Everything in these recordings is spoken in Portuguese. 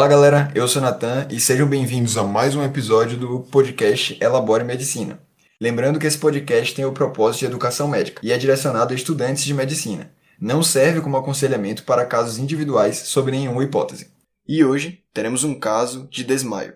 Olá, galera. Eu sou Natan e sejam bem-vindos a mais um episódio do podcast Elabore Medicina. Lembrando que esse podcast tem o propósito de educação médica e é direcionado a estudantes de medicina. Não serve como aconselhamento para casos individuais sobre nenhuma hipótese. E hoje teremos um caso de desmaio.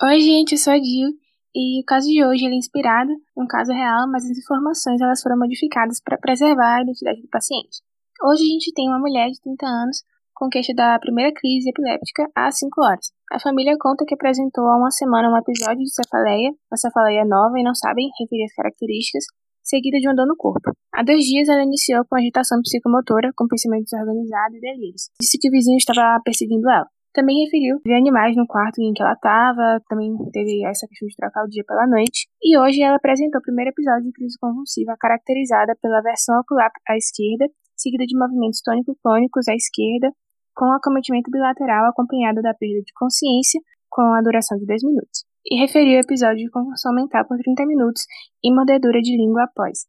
Oi, gente, eu sou a Jill e o caso de hoje é inspirado em um caso real, mas as informações elas foram modificadas para preservar a identidade do paciente. Hoje a gente tem uma mulher de 30 anos com queixa da primeira crise epiléptica há 5 horas. A família conta que apresentou há uma semana um episódio de cefaleia, uma cefaleia nova e não sabem referir as características, seguida de uma dor no corpo. Há dois dias ela iniciou com agitação psicomotora, com pensamentos desorganizados e delírios. Disse que o vizinho estava perseguindo ela. Também referiu ver animais no quarto em que ela estava, também teve essa questão de trocar o dia pela noite. E hoje ela apresentou o primeiro episódio de crise convulsiva, caracterizada pela versão ocular à esquerda seguida de movimentos tônico-clônicos à esquerda, com acometimento bilateral acompanhado da perda de consciência, com a duração de 10 minutos. E referiu episódio de convulsão mental por 30 minutos e mordedura de língua após.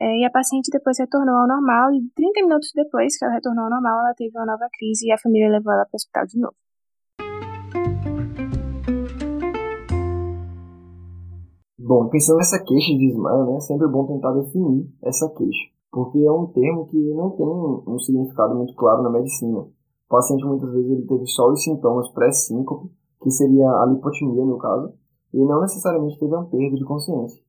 É, e a paciente depois retornou ao normal, e 30 minutos depois que ela retornou ao normal, ela teve uma nova crise e a família levou ela para o hospital de novo. Bom, pensando nessa queixa de desmaio, né, é sempre bom tentar definir essa queixa porque é um termo que não tem um significado muito claro na medicina. O paciente muitas vezes ele teve só os sintomas pré-síncope, que seria a lipotimia no caso, e não necessariamente teve uma perda de consciência.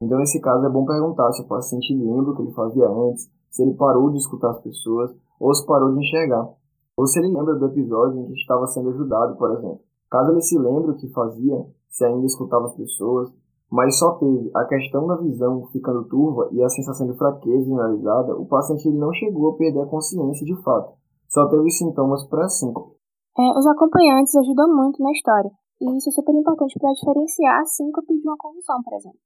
Então, nesse caso, é bom perguntar se o paciente lembra o que ele fazia antes, se ele parou de escutar as pessoas, ou se parou de enxergar, ou se ele lembra do episódio em que estava sendo ajudado, por exemplo. Caso ele se lembre o que fazia, se ainda escutava as pessoas, mas só teve a questão da visão ficando turva e a sensação de fraqueza generalizada, o paciente não chegou a perder a consciência de fato, só teve sintomas pré-síncope. É, os acompanhantes ajudam muito na história, e isso é super importante para diferenciar a síncope de uma convulsão, por exemplo.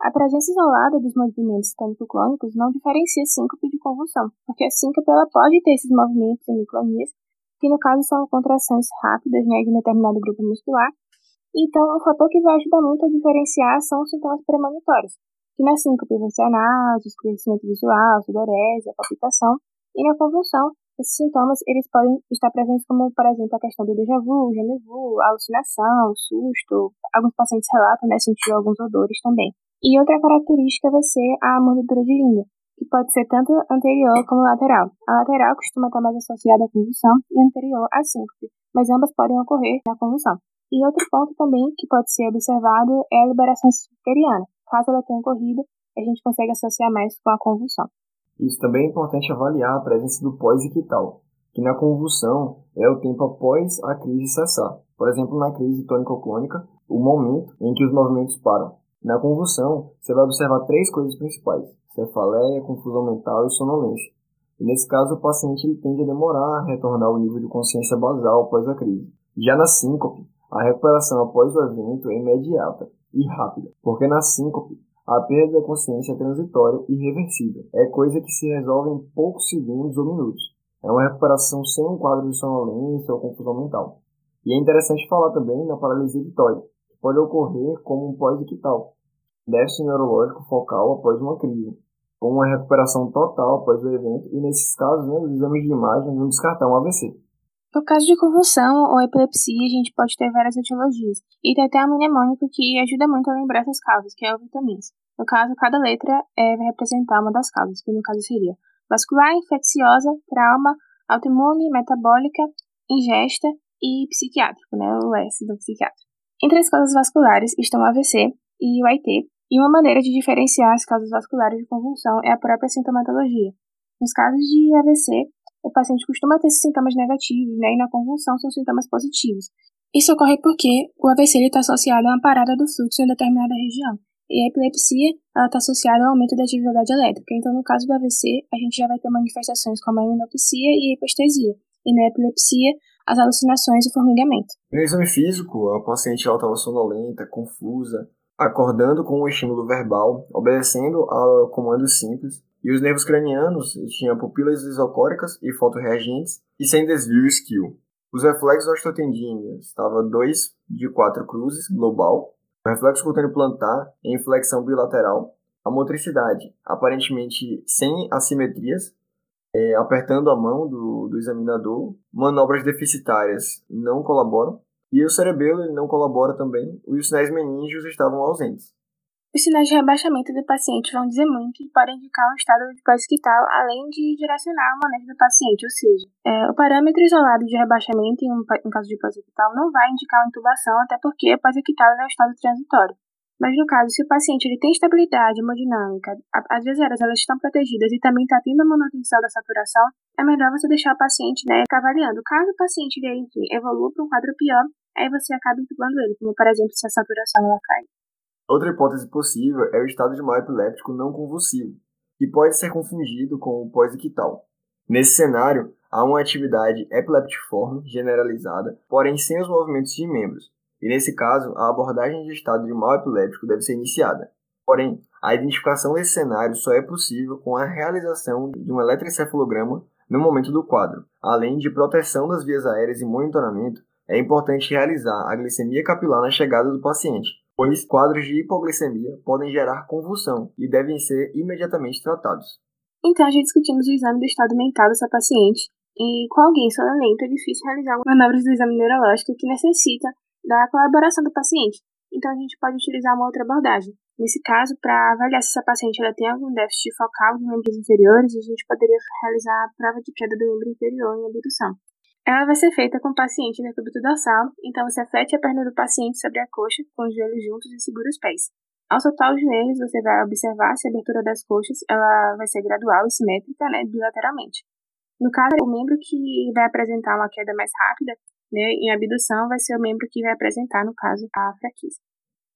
A presença isolada dos movimentos tônico-clônicos não diferencia síncope de convulsão, porque a síncope ela pode ter esses movimentos hemiclonias, que no caso são contrações rápidas né, de um determinado grupo muscular, então, um fator que vai ajudar muito a diferenciar são os sintomas premonitórios, que na síncope vão ser a náusea, escurecimento visual, sudorese, palpitação, e na convulsão, esses sintomas eles podem estar presentes como, por exemplo, a questão do déjà vu, déjà vu, alucinação, susto, alguns pacientes relatam né, sentir alguns odores também. E outra característica vai ser a mordedura de língua, que pode ser tanto anterior como lateral. A lateral costuma estar mais associada à convulsão e anterior à síncope, mas ambas podem ocorrer na convulsão. E outro ponto também que pode ser observado é a liberação esfincteriana. Caso ela tenha ocorrido, a gente consegue associar mais com a convulsão. Isso também é importante avaliar a presença do pós-ictal, que na convulsão é o tempo após a crise cessar. Por exemplo, na crise tônico-clônica, o momento em que os movimentos param. Na convulsão, você vai observar três coisas principais: cefaleia, confusão mental e sonolência. E nesse caso, o paciente ele tende a demorar a retornar ao nível de consciência basal após a crise. Já na síncope, a recuperação após o evento é imediata e rápida, porque na síncope a perda da consciência é transitória e reversível. É coisa que se resolve em poucos segundos ou minutos. É uma recuperação sem um quadro de sonolência ou confusão mental. E é interessante falar também na paralisia ictóide, que pode ocorrer como um pós-ictal, déficit neurológico focal após uma crise, com uma recuperação total após o evento, e nesses casos, né, os exames de imagem vão descartar um AVC. No caso de convulsão ou epilepsia, a gente pode ter várias etiologias. E tem até a mnemônica que ajuda muito a lembrar essas causas, que é o vitaminas. No caso, cada letra é, vai representar uma das causas, que no caso seria vascular, infecciosa, trauma, autoimune, metabólica, ingesta e psiquiátrico, né? O S do psiquiátrico. Entre as causas vasculares estão o AVC e o AIT, e uma maneira de diferenciar as causas vasculares de convulsão é a própria sintomatologia. Nos casos de AVC, o paciente costuma ter sintomas negativos, né, e na convulsão são sintomas positivos. Isso ocorre porque o AVC está associado a uma parada do fluxo em determinada região. E a epilepsia está associada ao aumento da atividade elétrica. Então, no caso do AVC, a gente já vai ter manifestações como a imunopsia e a hipostesia. E na epilepsia, as alucinações e formigamento. No exame físico, a paciente estava sonolenta, confusa, acordando com um estímulo verbal, obedecendo a comandos simples, e os nervos cranianos tinham pupilas isocóricas e fotorreagentes e sem desvio esquio. Os reflexos ostotendíneos estava 2 de 4 cruzes global, o reflexo cutâneo plantar em flexão bilateral, a motricidade aparentemente sem assimetrias, é, apertando a mão do, do examinador, manobras deficitárias não colaboram, e o cerebelo ele não colabora também, e os sinais meníngeos estavam ausentes. Os sinais de rebaixamento do paciente vão dizer muito e podem indicar um estado de pós-ictal, além de direcionar o manejo do paciente, ou seja, é, o parâmetro isolado de rebaixamento em, um, em caso de pós-ictal não vai indicar uma intubação, até porque o pós-ictal é um estado transitório. Mas no caso, se o paciente ele tem estabilidade hemodinâmica, as aéreas elas estão protegidas e também está tendo a manutenção da saturação, é melhor você deixar o paciente né, avaliando. Caso o paciente ele, enfim, evolua para um quadro pior, aí você acaba intubando ele, como por exemplo se a saturação ela cai. Outra hipótese possível é o estado de mal epiléptico não convulsivo, que pode ser confundido com o pós-ictal. Nesse cenário, há uma atividade epileptiforme generalizada, porém sem os movimentos de membros, e nesse caso, a abordagem de estado de mal epiléptico deve ser iniciada. Porém, a identificação desse cenário só é possível com a realização de um eletroencefalograma no momento do quadro. Além de proteção das vias aéreas e monitoramento, é importante realizar a glicemia capilar na chegada do paciente, pois quadros de hipoglicemia podem gerar convulsão e devem ser imediatamente tratados. Então, já discutimos o exame do estado mental dessa paciente, e com alguém sonolento é difícil realizar manobras do exame neurológico que necessita da colaboração do paciente. Então, a gente pode utilizar uma outra abordagem. Nesse caso, para avaliar se essa paciente ela tem algum déficit focal dos membros inferiores, a gente poderia realizar a prova de queda do membro inferior em abdução. Ela vai ser feita com o paciente no decúbito dorsal, então você afete a perna do paciente sobre a coxa, com os joelhos juntos e segura os pés. Ao soltar os joelhos, você vai observar se a abertura das coxas ela vai ser gradual e simétrica, né, bilateralmente. No caso, o membro que vai apresentar uma queda mais rápida né, em abdução vai ser o membro que vai apresentar, no caso, a fraqueza.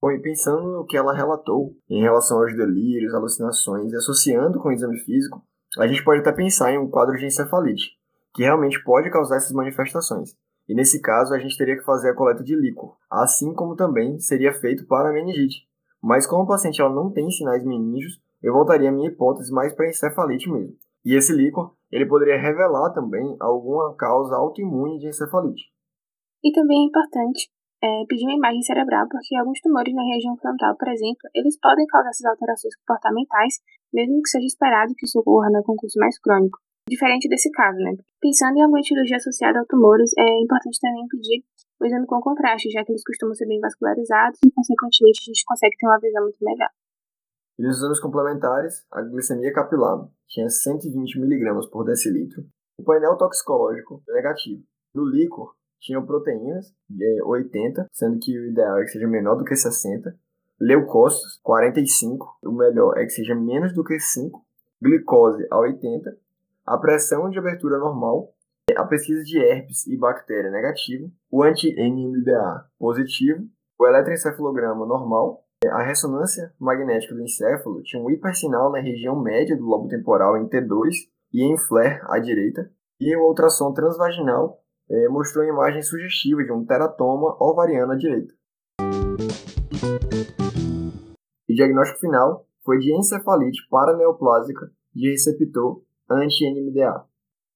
Bom, e pensando no que ela relatou em relação aos delírios, alucinações e associando com o exame físico, a gente pode até pensar em um quadro de encefalite, que realmente pode causar essas manifestações. E nesse caso, a gente teria que fazer a coleta de líquor, assim como também seria feito para a meningite. Mas como a paciente ela não tem sinais meningos, eu voltaria a minha hipótese mais para encefalite mesmo. E esse líquor, ele poderia revelar também alguma causa autoimune de encefalite. E também é importante é, pedir uma imagem cerebral, porque alguns tumores na região frontal, por exemplo, eles podem causar essas alterações comportamentais, mesmo que seja esperado que isso ocorra no concurso mais crônico. Diferente desse caso, né? Pensando em alguma etiologia associada a tumores, é importante também pedir o exame com contraste, já que eles costumam ser bem vascularizados e, consequentemente, a gente consegue ter uma visão muito melhor. E nos exames complementares, a glicemia capilar tinha 120 mg por decilitro. O painel toxicológico é negativo. No líquor, tinham proteínas de 80, sendo que o ideal é que seja menor do que 60. Leucócitos, 45, o melhor é que seja menos do que 5. Glicose a 80. A pressão de abertura normal. A pesquisa de herpes e bactéria negativo. O anti-NMDA positivo. O eletroencefalograma normal. A ressonância magnética do encéfalo tinha um hipersinal na região média do lobo temporal em T2 e em flare à direita. E o ultrassom transvaginal é, mostrou uma imagem sugestiva de um teratoma ovariano à direita. O diagnóstico final foi de encefalite paraneoplásica de receptor anti-NMDA.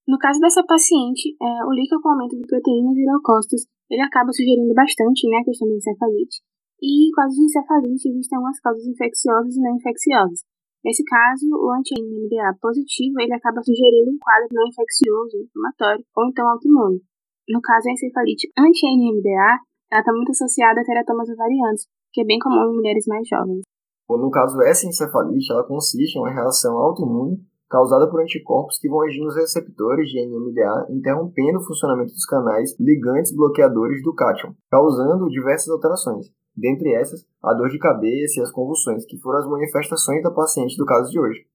No caso dessa paciente, é, o líquido com aumento de proteínas e leucócitos, ele acaba sugerindo bastante né, a questão da encefalite. E em casos de encefalite, existem algumas causas infecciosas e não infecciosas. Nesse caso, o anti-NMDA positivo, ele acaba sugerindo um quadro não infeccioso, inflamatório, ou então autoimune. No caso, a encefalite anti-NMDA está muito associada a teratomas ovarianos, que é bem comum em mulheres mais jovens. No caso, essa encefalite ela consiste em uma reação autoimune causada por anticorpos que vão agir nos receptores de NMDA, interrompendo o funcionamento dos canais ligantes bloqueadores do cátion, causando diversas alterações. Dentre essas, a dor de cabeça e as convulsões, que foram as manifestações da paciente do caso de hoje.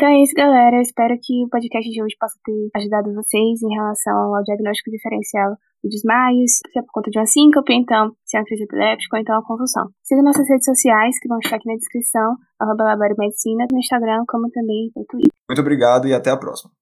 Então é isso, galera. Eu espero que o podcast de hoje possa ter ajudado vocês em relação ao diagnóstico diferencial do desmaios, se é por conta de uma síncope, então se é uma crise epiléptica ou então uma convulsão. Siga nossas redes sociais, que vão estar aqui na descrição, arroba Medicina, no Instagram, como também no Twitter. Muito obrigado e até a próxima.